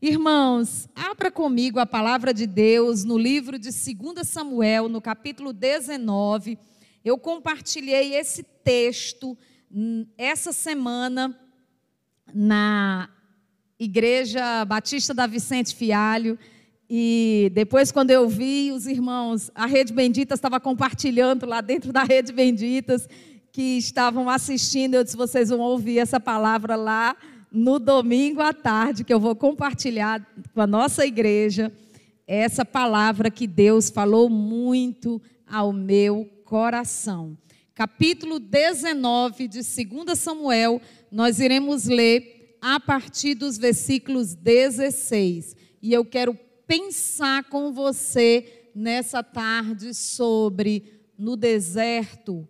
Irmãos, abra comigo a palavra de Deus no livro de 2 Samuel, no capítulo 19. Eu compartilhei esse texto hum, essa semana na Igreja Batista da Vicente Fialho. E depois, quando eu vi os irmãos, a Rede Benditas estava compartilhando lá dentro da Rede Benditas, que estavam assistindo, eu disse: vocês vão ouvir essa palavra lá no domingo à tarde, que eu vou compartilhar com a nossa igreja essa palavra que Deus falou muito ao meu coração. Capítulo 19 de 2 Samuel, nós iremos ler a partir dos versículos 16. E eu quero pensar com você nessa tarde sobre no deserto,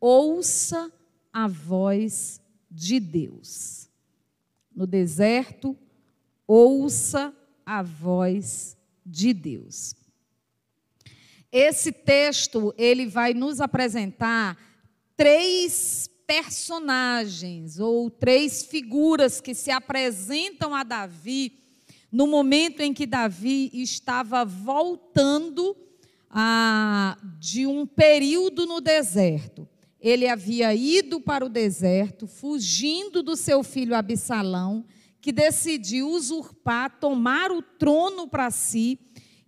ouça a voz de Deus no deserto, ouça a voz de Deus. Esse texto, ele vai nos apresentar três personagens ou três figuras que se apresentam a Davi no momento em que Davi estava voltando a, de um período no deserto ele havia ido para o deserto, fugindo do seu filho Absalão, que decidiu usurpar, tomar o trono para si,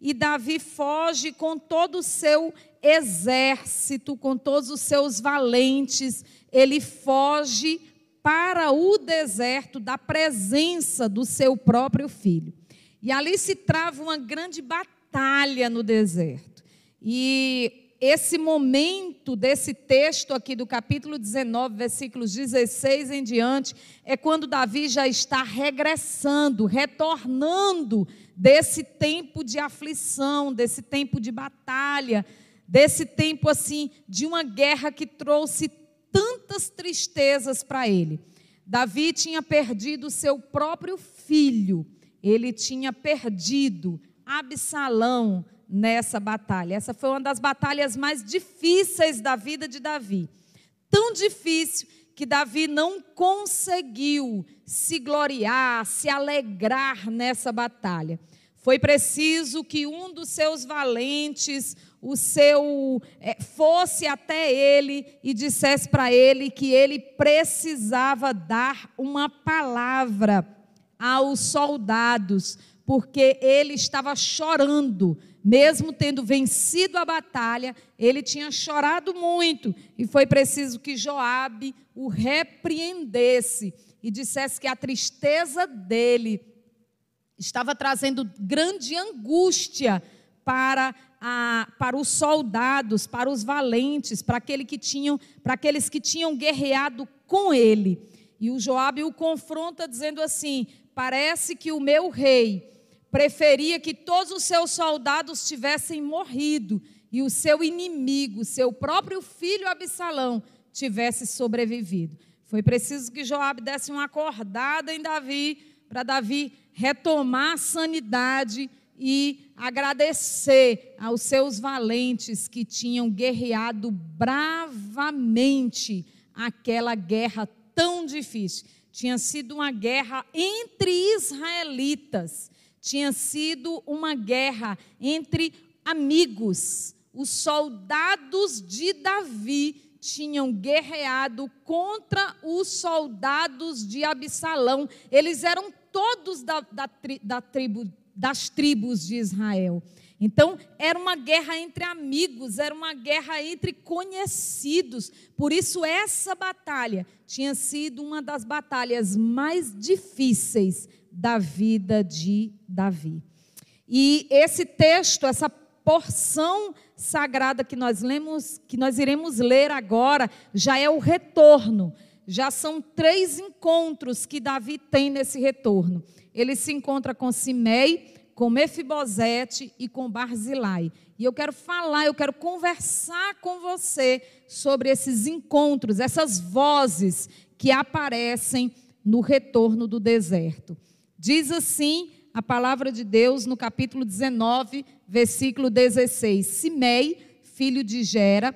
e Davi foge com todo o seu exército, com todos os seus valentes, ele foge para o deserto da presença do seu próprio filho. E ali se trava uma grande batalha no deserto. E esse momento desse texto aqui do capítulo 19, versículos 16 em diante, é quando Davi já está regressando, retornando desse tempo de aflição, desse tempo de batalha, desse tempo assim de uma guerra que trouxe tantas tristezas para ele. Davi tinha perdido seu próprio filho, ele tinha perdido Absalão, nessa batalha. Essa foi uma das batalhas mais difíceis da vida de Davi. Tão difícil que Davi não conseguiu se gloriar, se alegrar nessa batalha. Foi preciso que um dos seus valentes, o seu, é, fosse até ele e dissesse para ele que ele precisava dar uma palavra aos soldados, porque ele estava chorando mesmo tendo vencido a batalha, ele tinha chorado muito e foi preciso que Joabe o repreendesse e dissesse que a tristeza dele estava trazendo grande angústia para, a, para os soldados, para os valentes, para, aquele que tinham, para aqueles que tinham guerreado com ele. E o Joabe o confronta dizendo assim: parece que o meu rei preferia que todos os seus soldados tivessem morrido e o seu inimigo, seu próprio filho Absalão, tivesse sobrevivido. Foi preciso que Joabe desse uma acordada em Davi, para Davi retomar a sanidade e agradecer aos seus valentes que tinham guerreado bravamente aquela guerra tão difícil. Tinha sido uma guerra entre israelitas tinha sido uma guerra entre amigos. Os soldados de Davi tinham guerreado contra os soldados de Absalão. Eles eram todos da, da, da tribo, das tribos de Israel. Então, era uma guerra entre amigos, era uma guerra entre conhecidos. Por isso, essa batalha tinha sido uma das batalhas mais difíceis da vida de Davi. E esse texto, essa porção sagrada que nós lemos, que nós iremos ler agora, já é o retorno. Já são três encontros que Davi tem nesse retorno. Ele se encontra com Simei, com Mefibosete e com Barzilai. E eu quero falar, eu quero conversar com você sobre esses encontros, essas vozes que aparecem no retorno do deserto. Diz assim a palavra de Deus no capítulo 19, versículo 16: Simei, filho de Gera,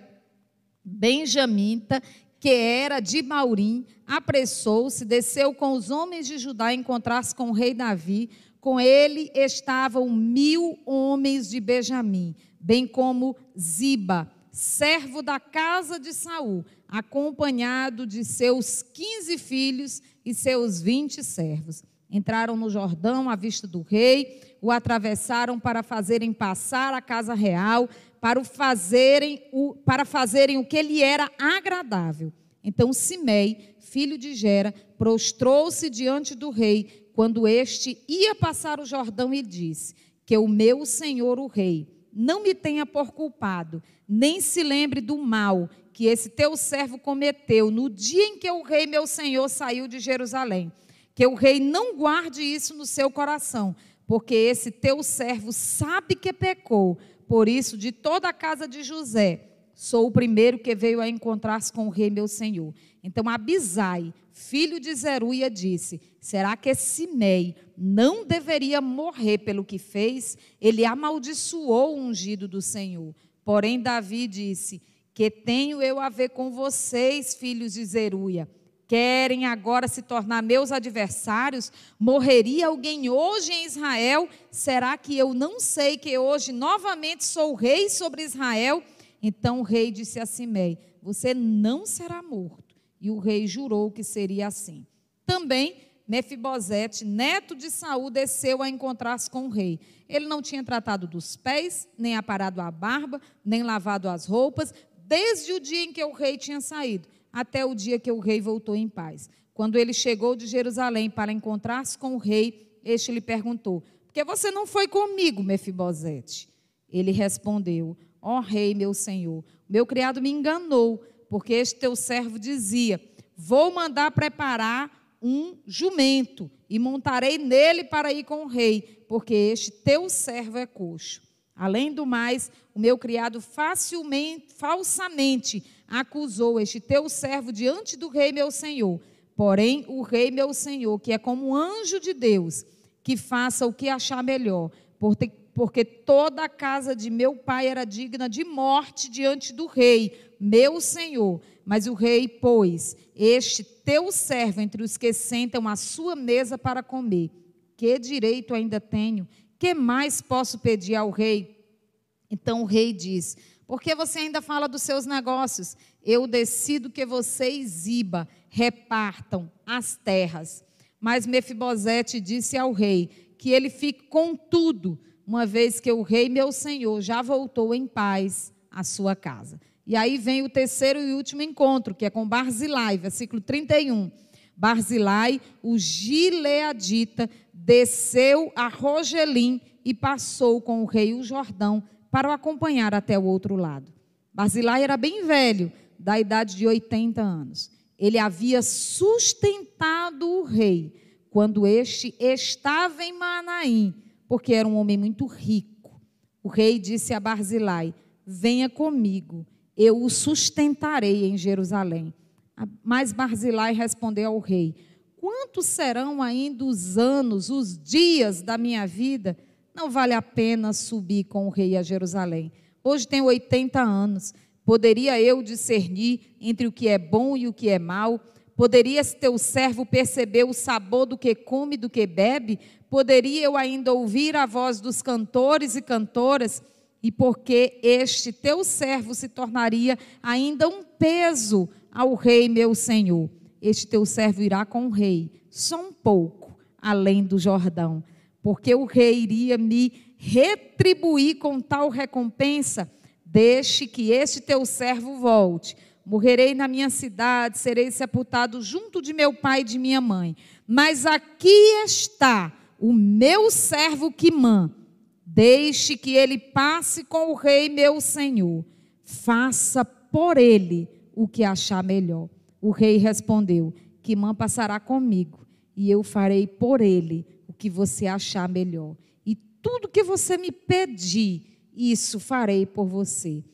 benjamita, que era de Maurim, apressou-se, desceu com os homens de Judá a encontrar-se com o rei Davi, Com ele estavam mil homens de Benjamim, bem como Ziba, servo da casa de Saul, acompanhado de seus quinze filhos e seus vinte servos. Entraram no Jordão à vista do rei, o atravessaram para fazerem passar a casa real, para, o fazerem, o, para fazerem o que lhe era agradável. Então Simei, filho de Gera, prostrou-se diante do rei, quando este ia passar o Jordão e disse: Que o meu senhor o rei não me tenha por culpado, nem se lembre do mal que esse teu servo cometeu no dia em que o rei meu senhor saiu de Jerusalém. Que o rei não guarde isso no seu coração, porque esse teu servo sabe que pecou. Por isso, de toda a casa de José, sou o primeiro que veio a encontrar-se com o rei meu senhor. Então Abisai, filho de Zeruia, disse: Será que Simei não deveria morrer pelo que fez? Ele amaldiçoou o ungido do Senhor. Porém, Davi disse: Que tenho eu a ver com vocês, filhos de Zeruia? Querem agora se tornar meus adversários? Morreria alguém hoje em Israel? Será que eu não sei que hoje novamente sou rei sobre Israel? Então o rei disse a Simei: Você não será morto. E o rei jurou que seria assim. Também Mefibosete, neto de Saul, desceu a encontrar-se com o rei. Ele não tinha tratado dos pés, nem aparado a barba, nem lavado as roupas, desde o dia em que o rei tinha saído, até o dia que o rei voltou em paz. Quando ele chegou de Jerusalém para encontrar-se com o rei, este lhe perguntou: Por que você não foi comigo, Mefibosete? Ele respondeu: Ó oh, rei, meu senhor, meu criado me enganou porque este teu servo dizia: Vou mandar preparar um jumento e montarei nele para ir com o rei, porque este teu servo é coxo. Além do mais, o meu criado facilmente, falsamente acusou este teu servo diante do rei meu senhor. Porém, o rei meu senhor, que é como um anjo de Deus, que faça o que achar melhor, porque toda a casa de meu pai era digna de morte diante do rei, meu senhor. Mas o rei pôs este teu servo entre os que sentam à sua mesa para comer. Que direito ainda tenho? Que mais posso pedir ao rei? Então o rei diz: Por que você ainda fala dos seus negócios? Eu decido que vocês, Iba, repartam as terras. Mas Mefibosete disse ao rei que ele fique com tudo, uma vez que o rei meu senhor já voltou em paz à sua casa. E aí vem o terceiro e último encontro, que é com Barzilai, versículo 31. Barzilai, o gileadita, desceu a Rogelim e passou com o rei o Jordão para o acompanhar até o outro lado. Barzilai era bem velho, da idade de 80 anos. Ele havia sustentado o rei quando este estava em Manaim, porque era um homem muito rico. O rei disse a Barzilai: Venha comigo eu o sustentarei em Jerusalém. Mas Barzilai respondeu ao rei: Quantos serão ainda os anos, os dias da minha vida? Não vale a pena subir com o rei a Jerusalém. Hoje tenho 80 anos. Poderia eu discernir entre o que é bom e o que é mal? Poderia teu servo perceber o sabor do que come e do que bebe? Poderia eu ainda ouvir a voz dos cantores e cantoras? e porque este teu servo se tornaria ainda um peso ao rei meu senhor. Este teu servo irá com o rei, só um pouco além do Jordão, porque o rei iria me retribuir com tal recompensa. Deixe que este teu servo volte. Morrerei na minha cidade, serei sepultado junto de meu pai e de minha mãe. Mas aqui está o meu servo Quimã Deixe que ele passe com o rei meu senhor. Faça por ele o que achar melhor. O rei respondeu: Quimã passará comigo, e eu farei por ele o que você achar melhor. E tudo que você me pedir, isso farei por você.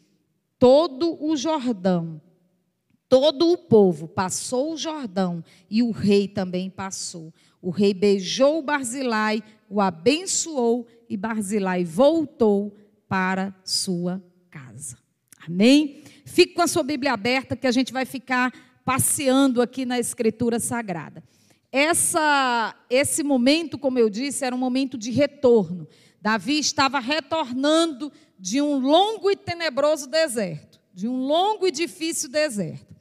Todo o Jordão, todo o povo passou o Jordão, e o rei também passou. O rei beijou Barzilai, o abençoou e Barzilai voltou para sua casa. Amém? Fique com a sua Bíblia aberta que a gente vai ficar passeando aqui na Escritura Sagrada. essa, esse momento, como eu disse, era um momento de retorno. Davi estava retornando de um longo e tenebroso deserto, de um longo e difícil deserto.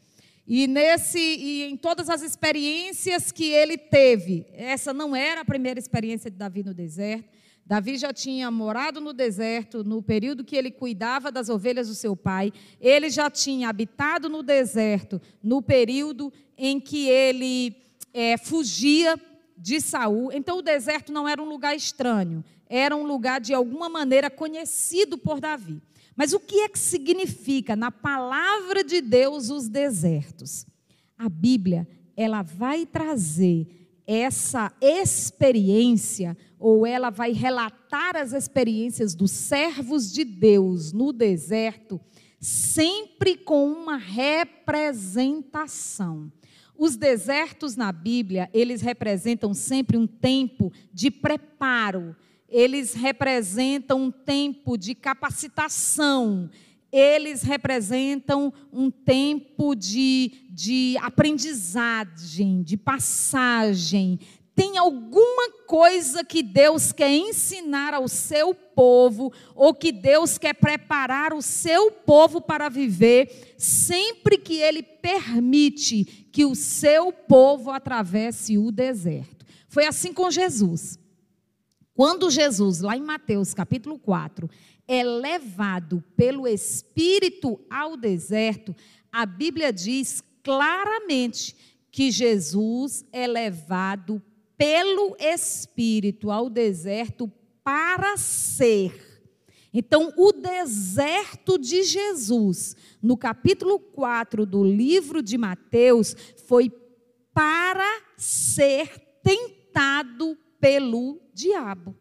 E nesse e em todas as experiências que ele teve, essa não era a primeira experiência de Davi no deserto. Davi já tinha morado no deserto no período que ele cuidava das ovelhas do seu pai. Ele já tinha habitado no deserto no período em que ele é, fugia de Saul. Então o deserto não era um lugar estranho, era um lugar de alguma maneira conhecido por Davi. Mas o que é que significa na palavra de Deus os desertos? A Bíblia, ela vai trazer essa experiência ou ela vai relatar as experiências dos servos de Deus no deserto, sempre com uma representação. Os desertos na Bíblia, eles representam sempre um tempo de preparo, eles representam um tempo de capacitação, eles representam um tempo de, de aprendizagem, de passagem. Tem alguma coisa que Deus quer ensinar ao seu povo, ou que Deus quer preparar o seu povo para viver, sempre que Ele permite que o seu povo atravesse o deserto. Foi assim com Jesus. Quando Jesus, lá em Mateus capítulo 4, é levado pelo Espírito ao deserto, a Bíblia diz claramente que Jesus é levado pelo Espírito ao deserto para ser. Então, o deserto de Jesus, no capítulo 4 do livro de Mateus, foi para ser tentado pelo diabo.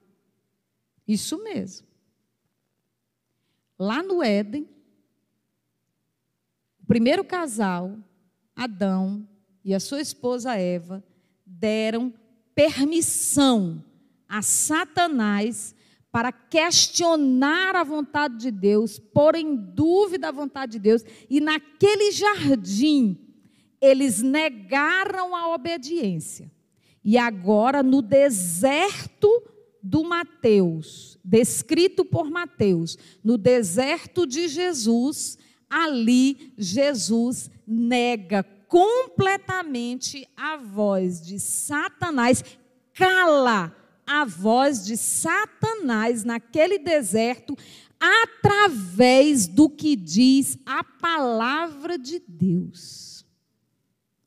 Isso mesmo. Lá no Éden, o primeiro casal, Adão e a sua esposa Eva, deram permissão a Satanás para questionar a vontade de Deus, pôr em dúvida a vontade de Deus, e naquele jardim eles negaram a obediência. E agora no deserto do Mateus, descrito por Mateus, no deserto de Jesus, ali Jesus nega completamente a voz de Satanás, cala a voz de Satanás naquele deserto, através do que diz a palavra de Deus.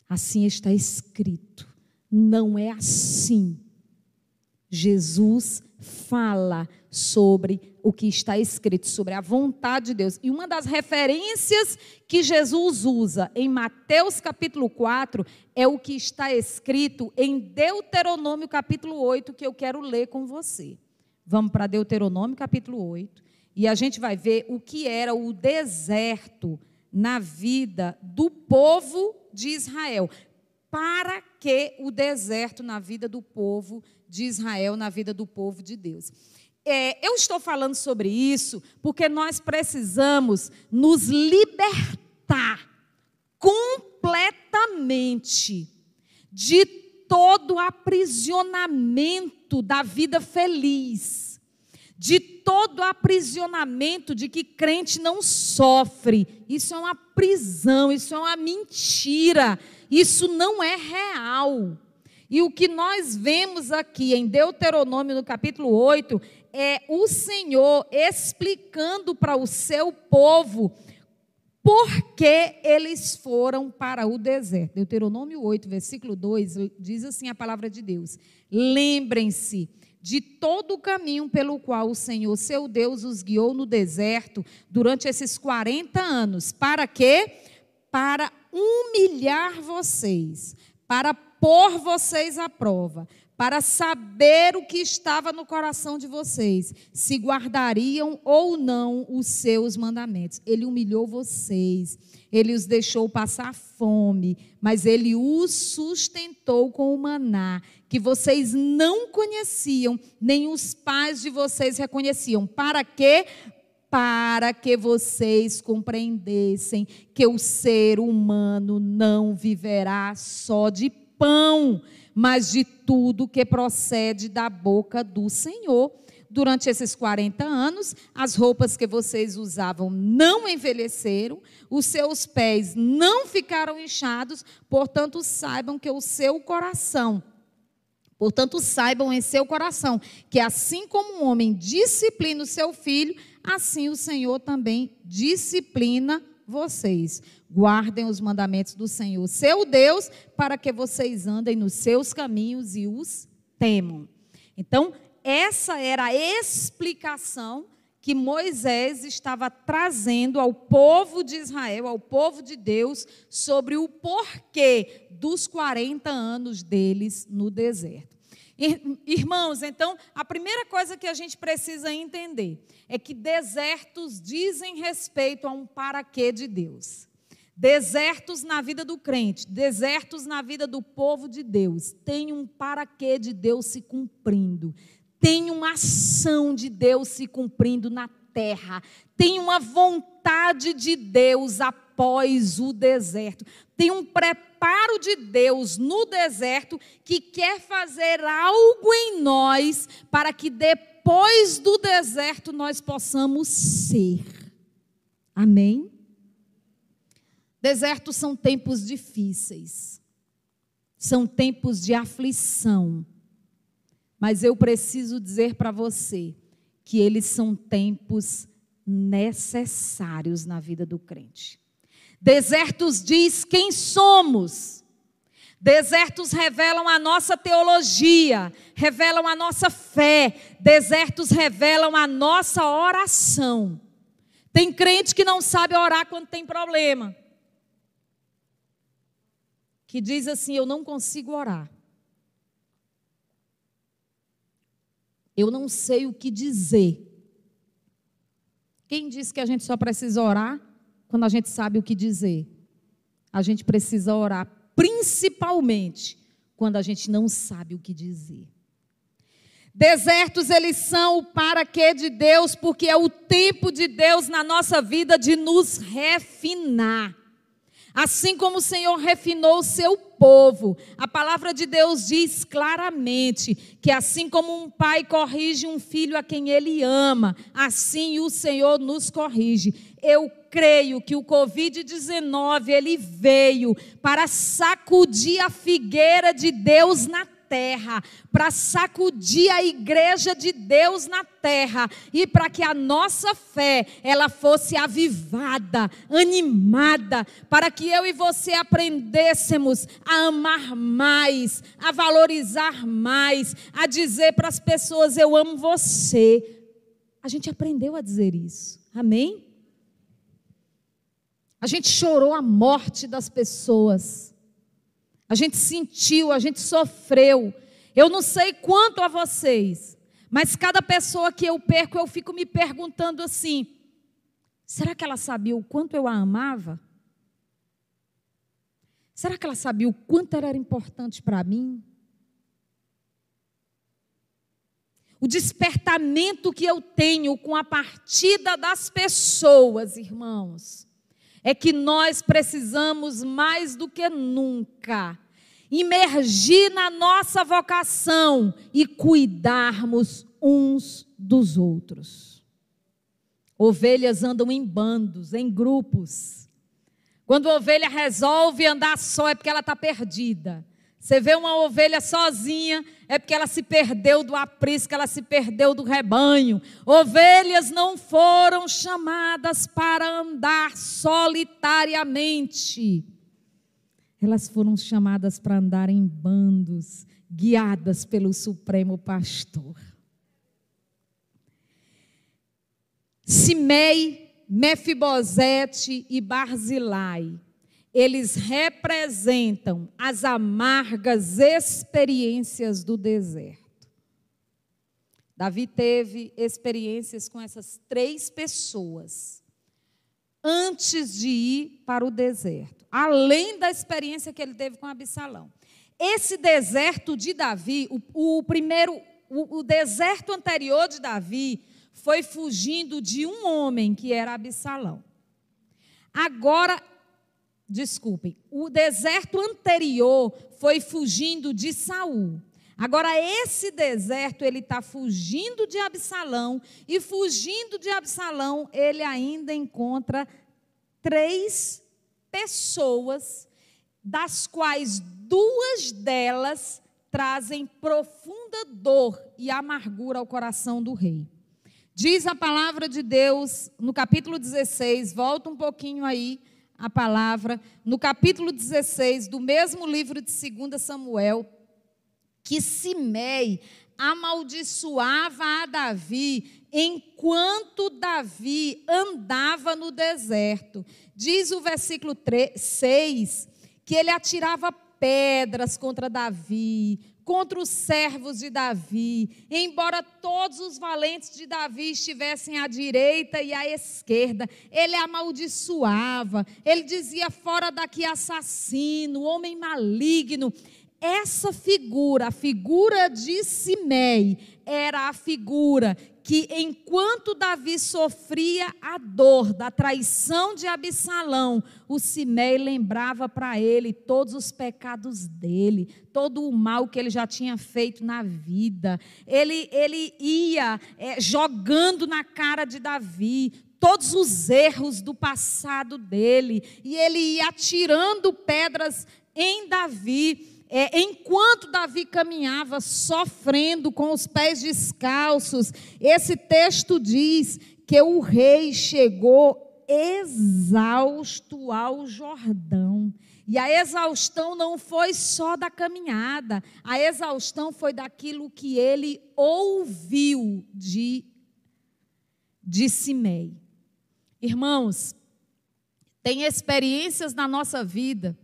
Assim está escrito, não é assim. Jesus fala sobre o que está escrito sobre a vontade de Deus. E uma das referências que Jesus usa em Mateus capítulo 4 é o que está escrito em Deuteronômio capítulo 8, que eu quero ler com você. Vamos para Deuteronômio capítulo 8 e a gente vai ver o que era o deserto na vida do povo de Israel. Para que o deserto na vida do povo de Israel, na vida do povo de Deus? É, eu estou falando sobre isso porque nós precisamos nos libertar completamente de todo aprisionamento da vida feliz, de todo aprisionamento de que crente não sofre. Isso é uma prisão, isso é uma mentira, isso não é real. E o que nós vemos aqui em Deuteronômio, no capítulo 8, é o Senhor explicando para o seu povo por que eles foram para o deserto. Deuteronômio 8, versículo 2, diz assim a palavra de Deus: Lembrem-se de todo o caminho pelo qual o Senhor, seu Deus, os guiou no deserto durante esses 40 anos. Para quê? Para humilhar vocês, para pôr vocês à prova, para saber o que estava no coração de vocês, se guardariam ou não os seus mandamentos. Ele humilhou vocês, ele os deixou passar fome, mas ele os sustentou com o maná, que vocês não conheciam, nem os pais de vocês reconheciam. Para quê? Para que vocês compreendessem que o ser humano não viverá só de pão, mas de tudo que procede da boca do Senhor. Durante esses 40 anos, as roupas que vocês usavam não envelheceram, os seus pés não ficaram inchados, portanto, saibam que o seu coração Portanto, saibam em seu coração que assim como um homem disciplina o seu filho, assim o Senhor também disciplina vocês. Guardem os mandamentos do Senhor, seu Deus, para que vocês andem nos seus caminhos e os temam. Então, essa era a explicação que Moisés estava trazendo ao povo de Israel, ao povo de Deus, sobre o porquê dos 40 anos deles no deserto. Irmãos, então, a primeira coisa que a gente precisa entender é que desertos dizem respeito a um para-quê de Deus. Desertos na vida do crente, desertos na vida do povo de Deus, tem um para-quê de Deus se cumprindo, tem uma ação de Deus se cumprindo na terra, tem uma vontade de Deus após o deserto, tem um preparo de Deus no deserto que quer fazer algo em nós para que depois do deserto nós possamos ser. Amém? Desertos são tempos difíceis, são tempos de aflição, mas eu preciso dizer para você que eles são tempos necessários na vida do crente. Desertos diz quem somos. Desertos revelam a nossa teologia, revelam a nossa fé. Desertos revelam a nossa oração. Tem crente que não sabe orar quando tem problema. Que diz assim: Eu não consigo orar. Eu não sei o que dizer. Quem disse que a gente só precisa orar quando a gente sabe o que dizer? A gente precisa orar principalmente quando a gente não sabe o que dizer. Desertos eles são o para quê de Deus, porque é o tempo de Deus na nossa vida de nos refinar. Assim como o Senhor refinou o seu povo, a palavra de Deus diz claramente que assim como um pai corrige um filho a quem ele ama, assim o Senhor nos corrige. Eu creio que o COVID-19 ele veio para sacudir a figueira de Deus na terra, para sacudir a igreja de Deus na terra e para que a nossa fé ela fosse avivada, animada, para que eu e você aprendêssemos a amar mais, a valorizar mais, a dizer para as pessoas eu amo você. A gente aprendeu a dizer isso. Amém? A gente chorou a morte das pessoas. A gente sentiu, a gente sofreu. Eu não sei quanto a vocês, mas cada pessoa que eu perco, eu fico me perguntando assim: será que ela sabia o quanto eu a amava? Será que ela sabia o quanto ela era importante para mim? O despertamento que eu tenho com a partida das pessoas, irmãos, é que nós precisamos mais do que nunca imergir na nossa vocação e cuidarmos uns dos outros. Ovelhas andam em bandos, em grupos. Quando a ovelha resolve andar só é porque ela está perdida. Você vê uma ovelha sozinha, é porque ela se perdeu do aprisco, ela se perdeu do rebanho. Ovelhas não foram chamadas para andar solitariamente. Elas foram chamadas para andar em bandos, guiadas pelo Supremo Pastor. Simei, Mefibosete e Barzilai, eles representam as amargas experiências do deserto. Davi teve experiências com essas três pessoas antes de ir para o deserto além da experiência que ele teve com Absalão. Esse deserto de Davi, o, o primeiro, o, o deserto anterior de Davi, foi fugindo de um homem que era Absalão. Agora, desculpem, o deserto anterior foi fugindo de Saul. Agora esse deserto ele está fugindo de Absalão e fugindo de Absalão ele ainda encontra três pessoas, das quais duas delas trazem profunda dor e amargura ao coração do rei. Diz a palavra de Deus no capítulo 16, volta um pouquinho aí a palavra, no capítulo 16 do mesmo livro de 2 Samuel, que Simei amaldiçoava a Davi enquanto Davi andava no deserto. Diz o versículo 3, 6 que ele atirava pedras contra Davi, contra os servos de Davi, embora todos os valentes de Davi estivessem à direita e à esquerda, ele amaldiçoava, ele dizia: fora daqui assassino, homem maligno. Essa figura, a figura de Simei, era a figura que enquanto Davi sofria a dor da traição de Absalão, o Simei lembrava para ele todos os pecados dele, todo o mal que ele já tinha feito na vida. Ele, ele ia é, jogando na cara de Davi todos os erros do passado dele, e ele ia atirando pedras em Davi é, enquanto Davi caminhava sofrendo com os pés descalços, esse texto diz que o rei chegou exausto ao Jordão. E a exaustão não foi só da caminhada, a exaustão foi daquilo que ele ouviu de, de Simei. Irmãos, tem experiências na nossa vida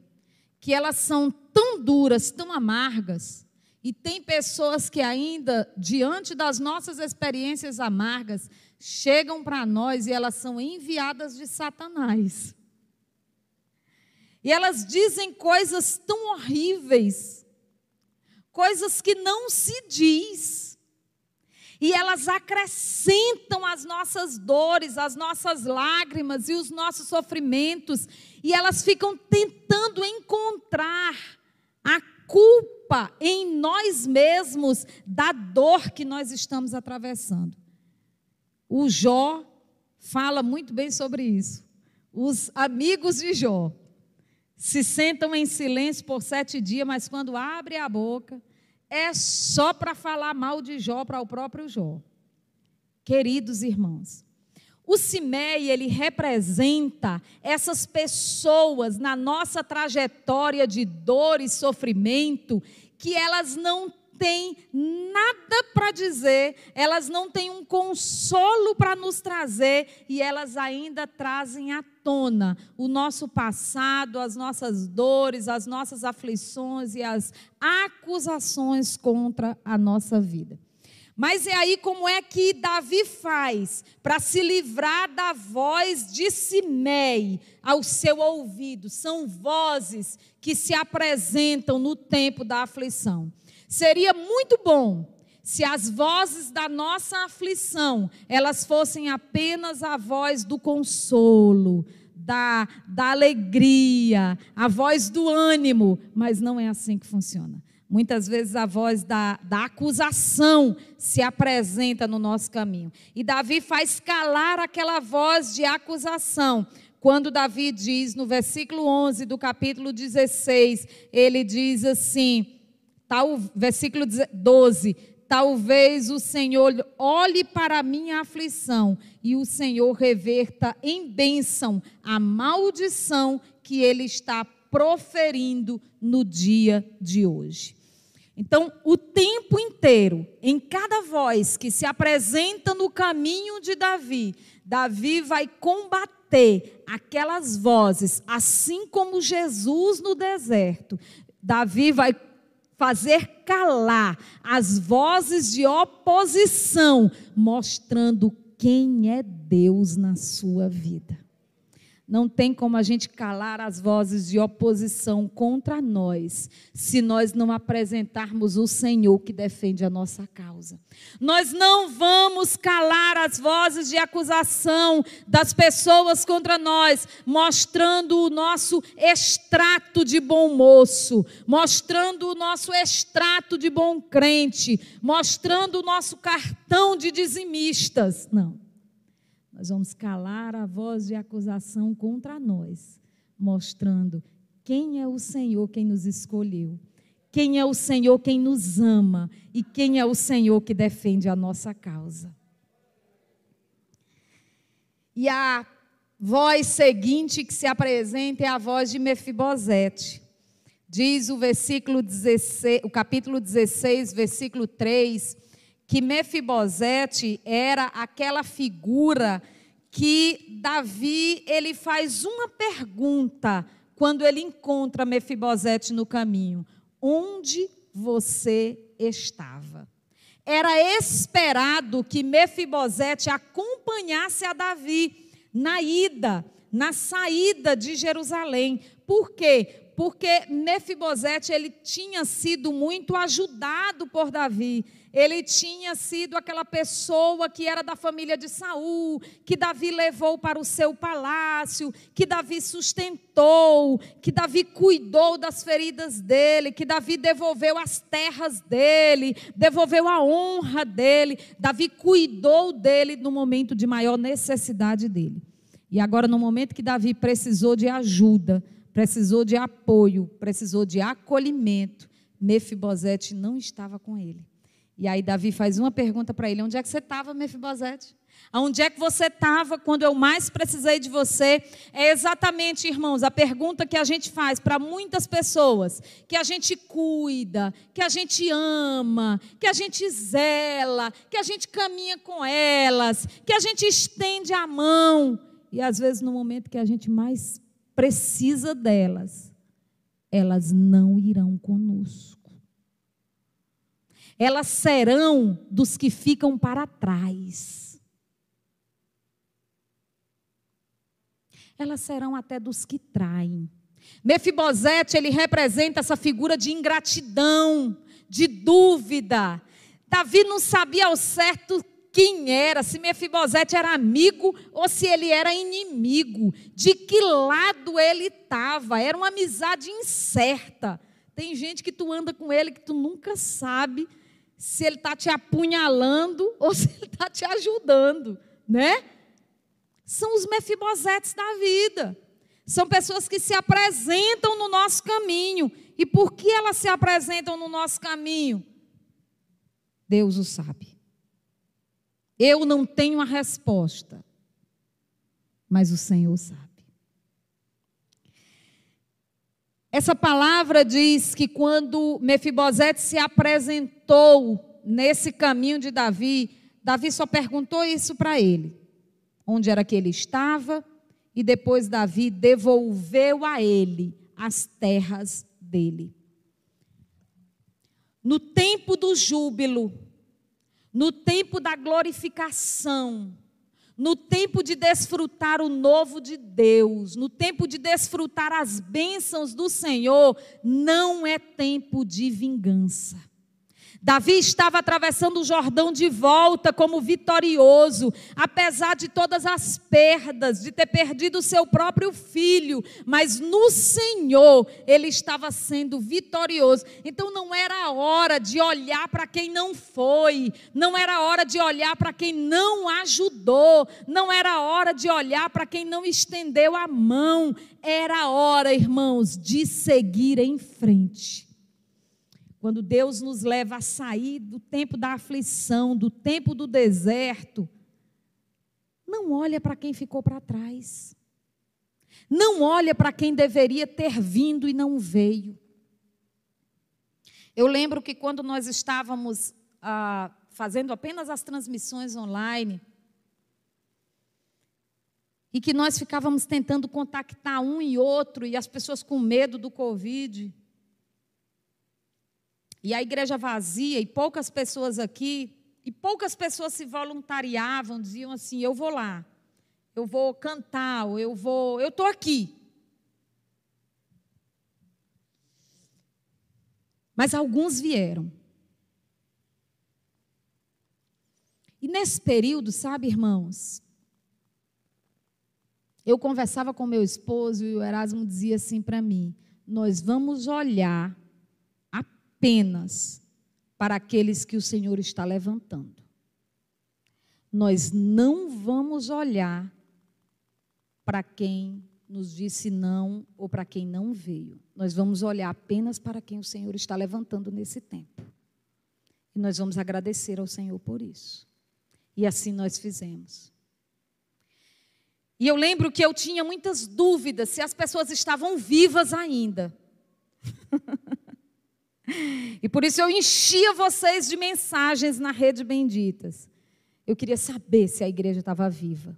que elas são tão duras, tão amargas, e tem pessoas que ainda, diante das nossas experiências amargas, chegam para nós e elas são enviadas de Satanás. E elas dizem coisas tão horríveis, coisas que não se diz e elas acrescentam as nossas dores, as nossas lágrimas e os nossos sofrimentos, e elas ficam tentando encontrar a culpa em nós mesmos da dor que nós estamos atravessando. O Jó fala muito bem sobre isso. Os amigos de Jó se sentam em silêncio por sete dias, mas quando abre a boca, é só para falar mal de Jó para o próprio Jó. Queridos irmãos, o Simei, ele representa essas pessoas na nossa trajetória de dor e sofrimento que elas não têm nada para dizer, elas não têm um consolo para nos trazer e elas ainda trazem à tona o nosso passado, as nossas dores, as nossas aflições e as acusações contra a nossa vida. Mas é aí como é que Davi faz para se livrar da voz de Simei ao seu ouvido. São vozes que se apresentam no tempo da aflição. Seria muito bom se as vozes da nossa aflição, elas fossem apenas a voz do consolo, da, da alegria, a voz do ânimo, mas não é assim que funciona. Muitas vezes a voz da, da acusação se apresenta no nosso caminho. E Davi faz calar aquela voz de acusação. Quando Davi diz no versículo 11 do capítulo 16, ele diz assim: Tal, versículo 12: Talvez o Senhor olhe para a minha aflição e o Senhor reverta em bênção a maldição que ele está proferindo no dia de hoje. Então, o tempo inteiro, em cada voz que se apresenta no caminho de Davi, Davi vai combater aquelas vozes, assim como Jesus no deserto. Davi vai fazer calar as vozes de oposição, mostrando quem é Deus na sua vida. Não tem como a gente calar as vozes de oposição contra nós, se nós não apresentarmos o Senhor que defende a nossa causa. Nós não vamos calar as vozes de acusação das pessoas contra nós, mostrando o nosso extrato de bom moço, mostrando o nosso extrato de bom crente, mostrando o nosso cartão de dizimistas. Não. Nós vamos calar a voz de acusação contra nós, mostrando quem é o Senhor quem nos escolheu, quem é o Senhor quem nos ama e quem é o Senhor que defende a nossa causa. E a voz seguinte que se apresenta é a voz de Mefibosete. Diz o versículo 16, o capítulo 16, versículo 3, que Mefibosete era aquela figura que Davi ele faz uma pergunta quando ele encontra Mefibosete no caminho: onde você estava? Era esperado que Mefibosete acompanhasse a Davi na ida, na saída de Jerusalém. Por quê? Porque Mefibosete ele tinha sido muito ajudado por Davi ele tinha sido aquela pessoa que era da família de Saul, que Davi levou para o seu palácio, que Davi sustentou, que Davi cuidou das feridas dele, que Davi devolveu as terras dele, devolveu a honra dele. Davi cuidou dele no momento de maior necessidade dele. E agora, no momento que Davi precisou de ajuda, precisou de apoio, precisou de acolhimento, Mefibosete não estava com ele. E aí Davi faz uma pergunta para ele: onde é que você estava, Mefibosete? Onde é que você estava quando eu mais precisei de você? É exatamente, irmãos, a pergunta que a gente faz para muitas pessoas, que a gente cuida, que a gente ama, que a gente zela, que a gente caminha com elas, que a gente estende a mão. E às vezes, no momento que a gente mais precisa delas, elas não irão conosco elas serão dos que ficam para trás. Elas serão até dos que traem. Mefibosete, ele representa essa figura de ingratidão, de dúvida. Davi não sabia ao certo quem era, se Mefibosete era amigo ou se ele era inimigo, de que lado ele estava. Era uma amizade incerta. Tem gente que tu anda com ele que tu nunca sabe se ele está te apunhalando ou se ele está te ajudando, né? São os mefibosetes da vida. São pessoas que se apresentam no nosso caminho. E por que elas se apresentam no nosso caminho? Deus o sabe. Eu não tenho a resposta, mas o Senhor sabe. Essa palavra diz que quando Mefibosete se apresentou nesse caminho de Davi, Davi só perguntou isso para ele: onde era que ele estava, e depois Davi devolveu a ele as terras dele. No tempo do júbilo, no tempo da glorificação, no tempo de desfrutar o novo de Deus, no tempo de desfrutar as bênçãos do Senhor, não é tempo de vingança. Davi estava atravessando o Jordão de volta como vitorioso, apesar de todas as perdas, de ter perdido seu próprio filho, mas no Senhor ele estava sendo vitorioso. Então não era hora de olhar para quem não foi, não era hora de olhar para quem não ajudou, não era hora de olhar para quem não estendeu a mão, era hora, irmãos, de seguir em frente. Quando Deus nos leva a sair do tempo da aflição, do tempo do deserto, não olha para quem ficou para trás. Não olha para quem deveria ter vindo e não veio. Eu lembro que quando nós estávamos ah, fazendo apenas as transmissões online, e que nós ficávamos tentando contactar um e outro, e as pessoas com medo do Covid, e a igreja vazia e poucas pessoas aqui, e poucas pessoas se voluntariavam, diziam assim: Eu vou lá, eu vou cantar, eu vou, eu estou aqui. Mas alguns vieram. E nesse período, sabe, irmãos, eu conversava com meu esposo e o Erasmo dizia assim para mim: nós vamos olhar apenas para aqueles que o Senhor está levantando. Nós não vamos olhar para quem nos disse não ou para quem não veio. Nós vamos olhar apenas para quem o Senhor está levantando nesse tempo. E nós vamos agradecer ao Senhor por isso. E assim nós fizemos. E eu lembro que eu tinha muitas dúvidas se as pessoas estavam vivas ainda. e por isso eu enchia vocês de mensagens na rede Benditas. Eu queria saber se a igreja estava viva.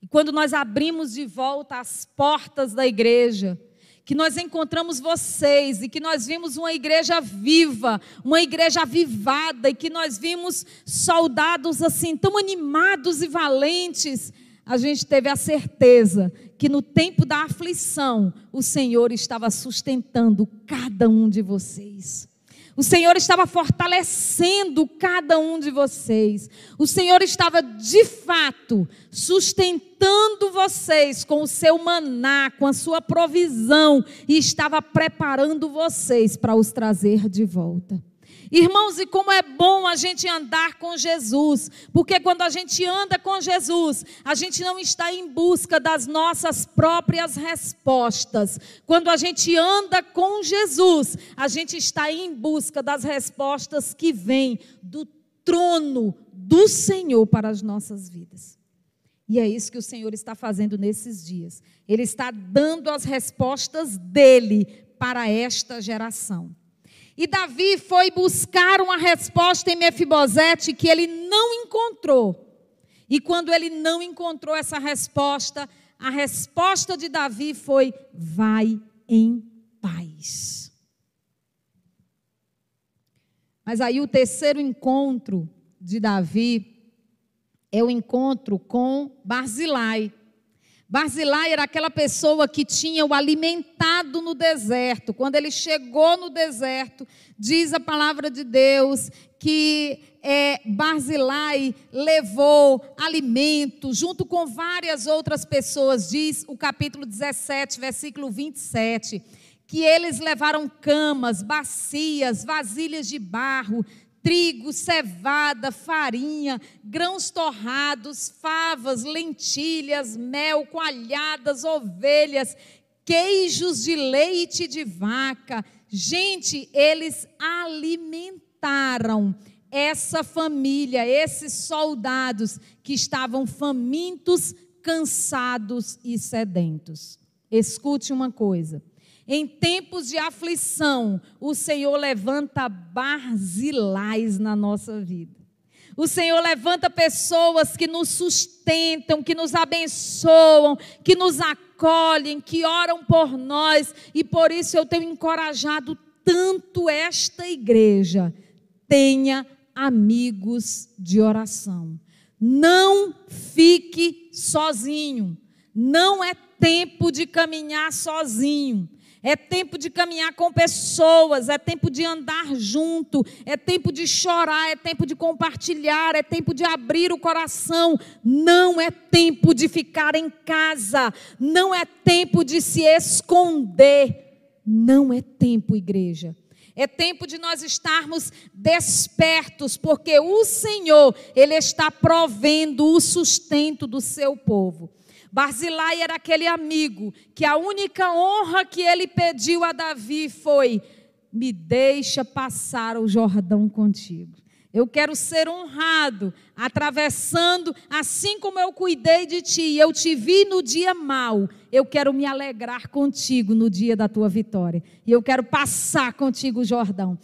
E quando nós abrimos de volta as portas da igreja, que nós encontramos vocês e que nós vimos uma igreja viva, uma igreja avivada e que nós vimos soldados assim tão animados e valentes, a gente teve a certeza que no tempo da aflição, o Senhor estava sustentando cada um de vocês. O Senhor estava fortalecendo cada um de vocês. O Senhor estava, de fato, sustentando vocês com o seu maná, com a sua provisão, e estava preparando vocês para os trazer de volta. Irmãos, e como é bom a gente andar com Jesus, porque quando a gente anda com Jesus, a gente não está em busca das nossas próprias respostas. Quando a gente anda com Jesus, a gente está em busca das respostas que vêm do trono do Senhor para as nossas vidas. E é isso que o Senhor está fazendo nesses dias. Ele está dando as respostas dele para esta geração. E Davi foi buscar uma resposta em Mefibosete que ele não encontrou. E quando ele não encontrou essa resposta, a resposta de Davi foi: vai em paz. Mas aí o terceiro encontro de Davi é o encontro com Barzilai. Barzilai era aquela pessoa que tinha o alimentado no deserto. Quando ele chegou no deserto, diz a palavra de Deus que é, Barzilai levou alimento junto com várias outras pessoas, diz o capítulo 17, versículo 27 que eles levaram camas, bacias, vasilhas de barro, trigo, cevada, farinha, grãos torrados, favas, lentilhas, mel, coalhadas, ovelhas, queijos de leite de vaca. Gente, eles alimentaram essa família, esses soldados que estavam famintos, cansados e sedentos. Escute uma coisa. Em tempos de aflição, o Senhor levanta barzilais na nossa vida. O Senhor levanta pessoas que nos sustentam, que nos abençoam, que nos acolhem, que oram por nós, e por isso eu tenho encorajado tanto esta igreja. Tenha amigos de oração. Não fique sozinho. Não é tempo de caminhar sozinho. É tempo de caminhar com pessoas, é tempo de andar junto, é tempo de chorar, é tempo de compartilhar, é tempo de abrir o coração. Não é tempo de ficar em casa, não é tempo de se esconder. Não é tempo, igreja. É tempo de nós estarmos despertos, porque o Senhor, Ele está provendo o sustento do seu povo. Barzilai era aquele amigo que a única honra que ele pediu a Davi foi: me deixa passar o Jordão contigo. Eu quero ser honrado, atravessando, assim como eu cuidei de ti, eu te vi no dia mau, eu quero me alegrar contigo no dia da tua vitória. E eu quero passar contigo o Jordão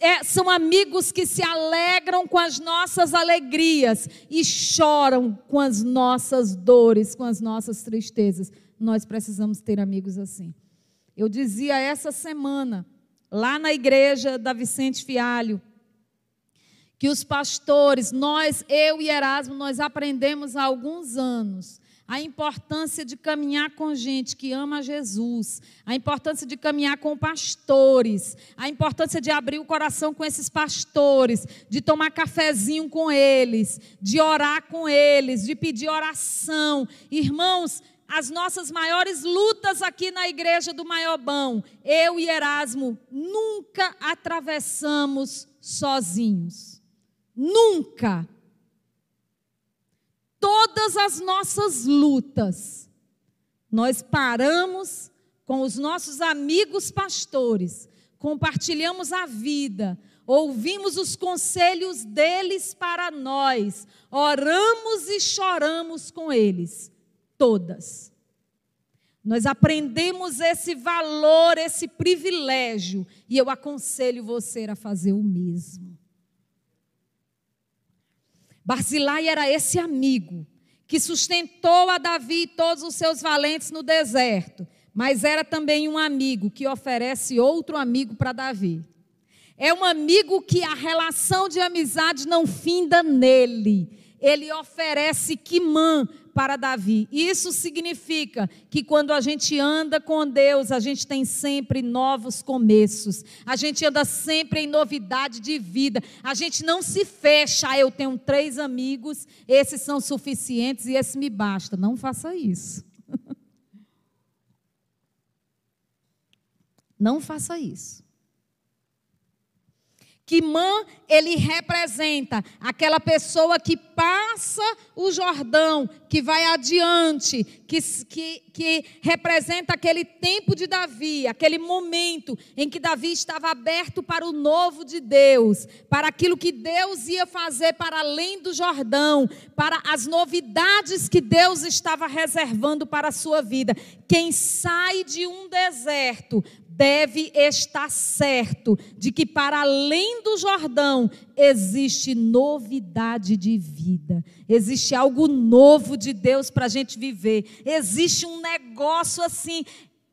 é, são amigos que se alegram com as nossas alegrias e choram com as nossas dores, com as nossas tristezas. Nós precisamos ter amigos assim. Eu dizia essa semana, lá na igreja da Vicente Fialho, que os pastores, nós, eu e Erasmo, nós aprendemos há alguns anos a importância de caminhar com gente que ama Jesus, a importância de caminhar com pastores, a importância de abrir o coração com esses pastores, de tomar cafezinho com eles, de orar com eles, de pedir oração. Irmãos, as nossas maiores lutas aqui na igreja do Maiobão, eu e Erasmo nunca atravessamos sozinhos. Nunca todas as nossas lutas, nós paramos com os nossos amigos pastores, compartilhamos a vida, ouvimos os conselhos deles para nós, oramos e choramos com eles, todas. Nós aprendemos esse valor, esse privilégio, e eu aconselho você a fazer o mesmo. Barzilai era esse amigo que sustentou a Davi e todos os seus valentes no deserto, mas era também um amigo que oferece outro amigo para Davi. É um amigo que a relação de amizade não finda nele. Ele oferece Quimã para Davi. Isso significa que quando a gente anda com Deus, a gente tem sempre novos começos. A gente anda sempre em novidade de vida. A gente não se fecha. Ah, eu tenho três amigos, esses são suficientes e esse me basta. Não faça isso. Não faça isso. Quimã, ele representa aquela pessoa que passa o Jordão, que vai adiante, que, que, que representa aquele tempo de Davi, aquele momento em que Davi estava aberto para o novo de Deus, para aquilo que Deus ia fazer para além do Jordão, para as novidades que Deus estava reservando para a sua vida. Quem sai de um deserto deve estar certo de que para além do Jordão existe novidade de vida, existe algo novo de Deus para a gente viver, existe um negócio assim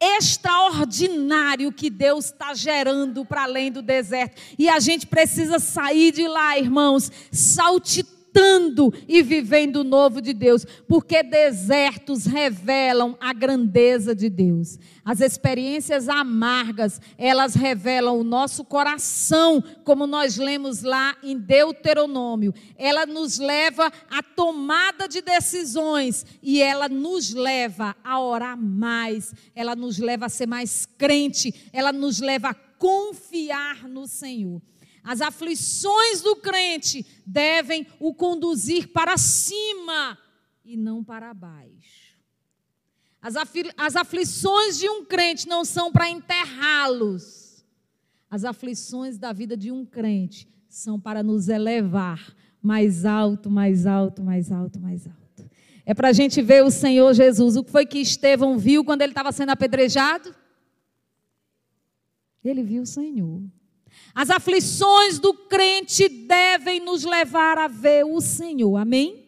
extraordinário que Deus está gerando para além do deserto. E a gente precisa sair de lá, irmãos, saltitando desfrutando e vivendo o novo de Deus, porque desertos revelam a grandeza de Deus. As experiências amargas, elas revelam o nosso coração, como nós lemos lá em Deuteronômio. Ela nos leva à tomada de decisões e ela nos leva a orar mais, ela nos leva a ser mais crente, ela nos leva a confiar no Senhor. As aflições do crente devem o conduzir para cima e não para baixo. As, as aflições de um crente não são para enterrá-los. As aflições da vida de um crente são para nos elevar mais alto, mais alto, mais alto, mais alto. É para a gente ver o Senhor Jesus. O que foi que Estevão viu quando ele estava sendo apedrejado? Ele viu o Senhor. As aflições do crente devem nos levar a ver o Senhor. Amém?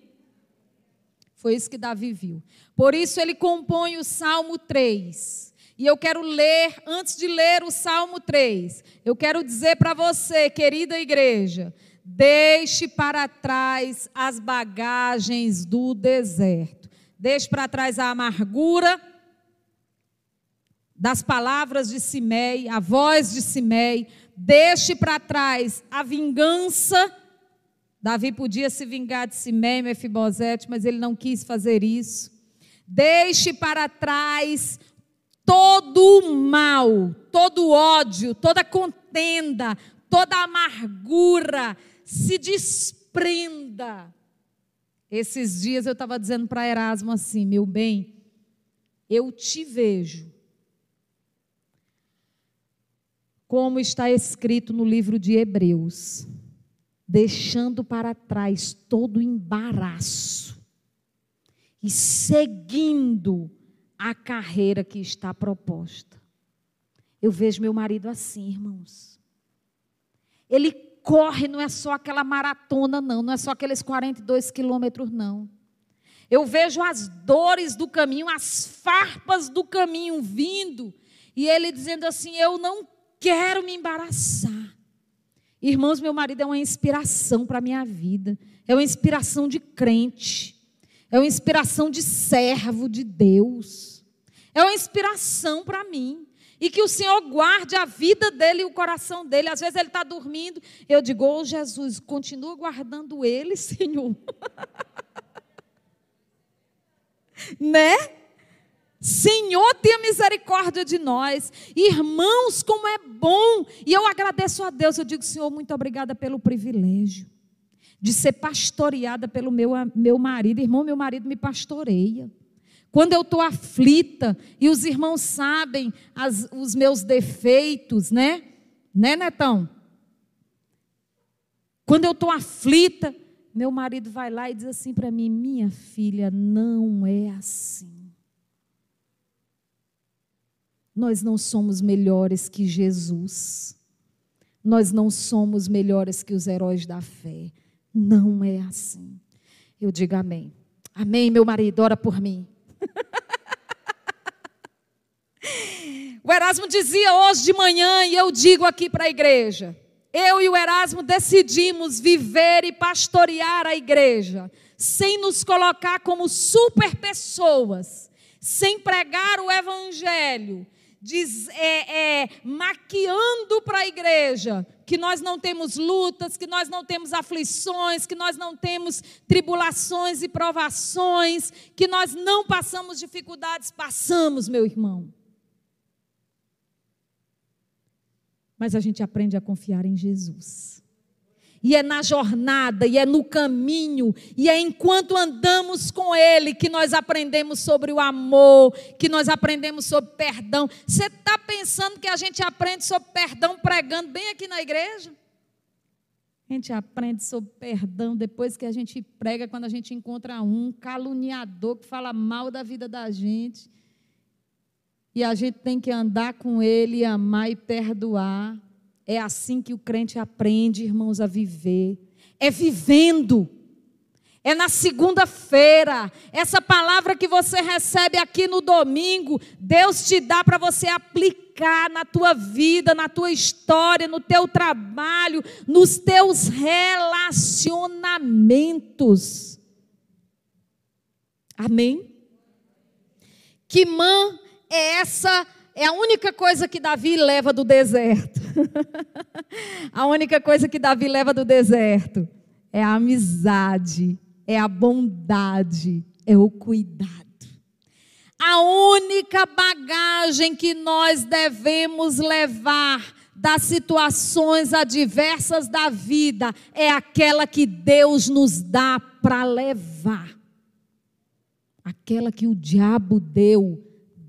Foi isso que Davi viu. Por isso ele compõe o Salmo 3. E eu quero ler, antes de ler o Salmo 3, eu quero dizer para você, querida igreja, deixe para trás as bagagens do deserto. Deixe para trás a amargura das palavras de Simei, a voz de Simei, deixe para trás a vingança. Davi podia se vingar de Simei, Mefibosete, mas ele não quis fazer isso. Deixe para trás todo o mal, todo o ódio, toda contenda, toda amargura. Se desprenda. Esses dias eu estava dizendo para Erasmo assim: meu bem, eu te vejo como está escrito no livro de Hebreus, deixando para trás todo o embaraço e seguindo a carreira que está proposta. Eu vejo meu marido assim, irmãos. Ele corre, não é só aquela maratona, não, não é só aqueles 42 quilômetros, não. Eu vejo as dores do caminho, as farpas do caminho vindo, e ele dizendo assim: Eu não quero me embaraçar. Irmãos, meu marido é uma inspiração para a minha vida, é uma inspiração de crente, É uma inspiração de servo de Deus. É uma inspiração para mim. E que o Senhor guarde a vida dele e o coração dele. Às vezes ele está dormindo. Eu digo, ô oh, Jesus, continua guardando ele, Senhor. né? Senhor, tenha misericórdia de nós. Irmãos, como é bom. E eu agradeço a Deus. Eu digo, Senhor, muito obrigada pelo privilégio de ser pastoreada pelo meu, meu marido. Irmão, meu marido me pastoreia. Quando eu estou aflita e os irmãos sabem as, os meus defeitos, né? Né, Netão? Quando eu estou aflita, meu marido vai lá e diz assim para mim: minha filha, não é assim. Nós não somos melhores que Jesus. Nós não somos melhores que os heróis da fé. Não é assim. Eu digo amém. Amém, meu marido, ora por mim. o Erasmo dizia hoje de manhã, e eu digo aqui para a igreja: eu e o Erasmo decidimos viver e pastorear a igreja, sem nos colocar como super pessoas, sem pregar o evangelho, diz, é, é, maquiando para a igreja que nós não temos lutas, que nós não temos aflições, que nós não temos tribulações e provações, que nós não passamos dificuldades, passamos, meu irmão. Mas a gente aprende a confiar em Jesus e é na jornada, e é no caminho, e é enquanto andamos com Ele que nós aprendemos sobre o amor, que nós aprendemos sobre perdão. Você está pensando que a gente aprende sobre perdão pregando bem aqui na igreja? A gente aprende sobre perdão depois que a gente prega, quando a gente encontra um caluniador que fala mal da vida da gente. E a gente tem que andar com ele, amar e perdoar. É assim que o crente aprende, irmãos, a viver. É vivendo. É na segunda-feira. Essa palavra que você recebe aqui no domingo, Deus te dá para você aplicar na tua vida, na tua história, no teu trabalho, nos teus relacionamentos. Amém? Que mãe é essa é a única coisa que Davi leva do deserto. a única coisa que Davi leva do deserto é a amizade, é a bondade, é o cuidado. A única bagagem que nós devemos levar das situações adversas da vida é aquela que Deus nos dá para levar. Aquela que o diabo deu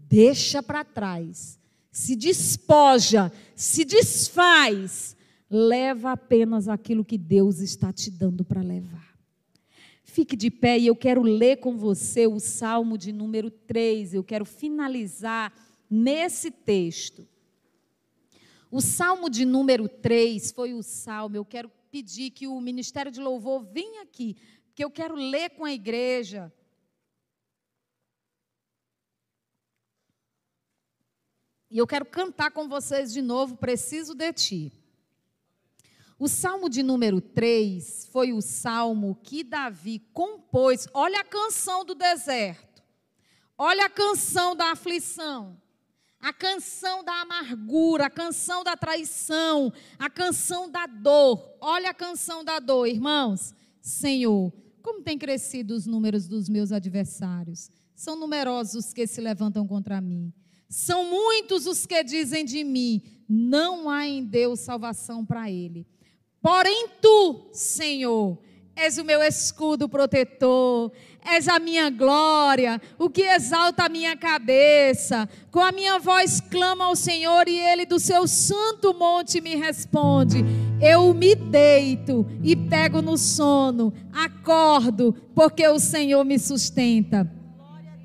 deixa para trás, se despoja, se desfaz, leva apenas aquilo que Deus está te dando para levar. Fique de pé e eu quero ler com você o Salmo de número 3. Eu quero finalizar nesse texto. O Salmo de número 3 foi o salmo. Eu quero pedir que o Ministério de Louvor venha aqui, porque eu quero ler com a igreja E eu quero cantar com vocês de novo, Preciso de Ti. O salmo de número 3 foi o salmo que Davi compôs. Olha a canção do deserto. Olha a canção da aflição. A canção da amargura, a canção da traição, a canção da dor. Olha a canção da dor, irmãos. Senhor, como tem crescido os números dos meus adversários? São numerosos os que se levantam contra mim. São muitos os que dizem de mim: não há em Deus salvação para ele. Porém, tu, Senhor, és o meu escudo protetor, és a minha glória, o que exalta a minha cabeça. Com a minha voz clama ao Senhor e ele do seu santo monte me responde. Eu me deito e pego no sono, acordo, porque o Senhor me sustenta.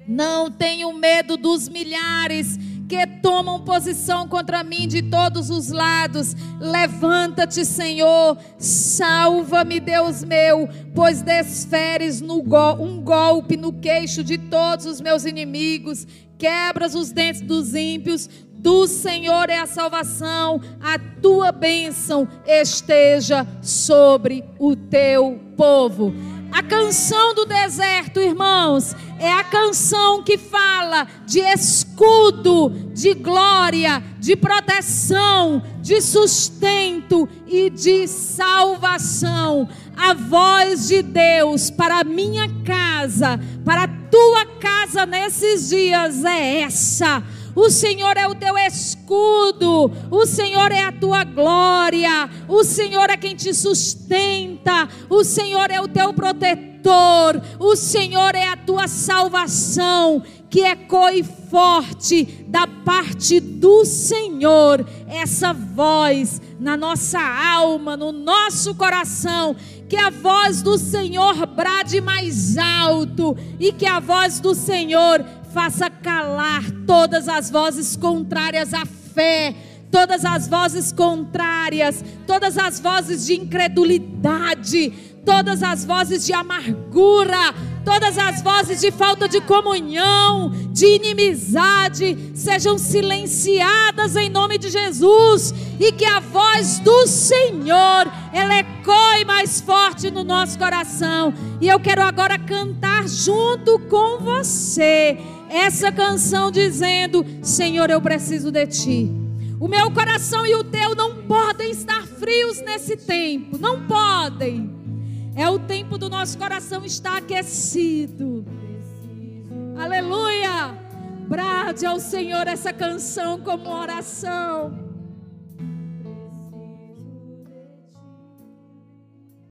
Não tenho medo dos milhares que tomam posição contra mim de todos os lados. Levanta-te, Senhor, salva-me, Deus meu, pois desferes go um golpe no queixo de todos os meus inimigos, quebras os dentes dos ímpios. Do Senhor é a salvação, a tua bênção esteja sobre o teu povo. A canção do deserto, irmãos, é a canção que fala de escudo, de glória, de proteção, de sustento e de salvação. A voz de Deus para a minha casa, para a tua casa nesses dias é essa o Senhor é o teu escudo, o Senhor é a tua glória, o Senhor é quem te sustenta, o Senhor é o teu protetor, o Senhor é a tua salvação, que ecoe forte da parte do Senhor, essa voz na nossa alma, no nosso coração, que a voz do Senhor brade mais alto e que a voz do Senhor faça calar todas as vozes contrárias à fé, todas as vozes contrárias, todas as vozes de incredulidade, todas as vozes de amargura, todas as vozes de falta de comunhão, de inimizade, sejam silenciadas em nome de Jesus e que a voz do Senhor ela ecoe mais forte no nosso coração. E eu quero agora cantar junto com você essa canção dizendo: Senhor, eu preciso de ti. O meu coração e o teu não podem estar frios nesse tempo, não podem. É o tempo do nosso coração estar aquecido. Aleluia! Brade ao Senhor essa canção como oração.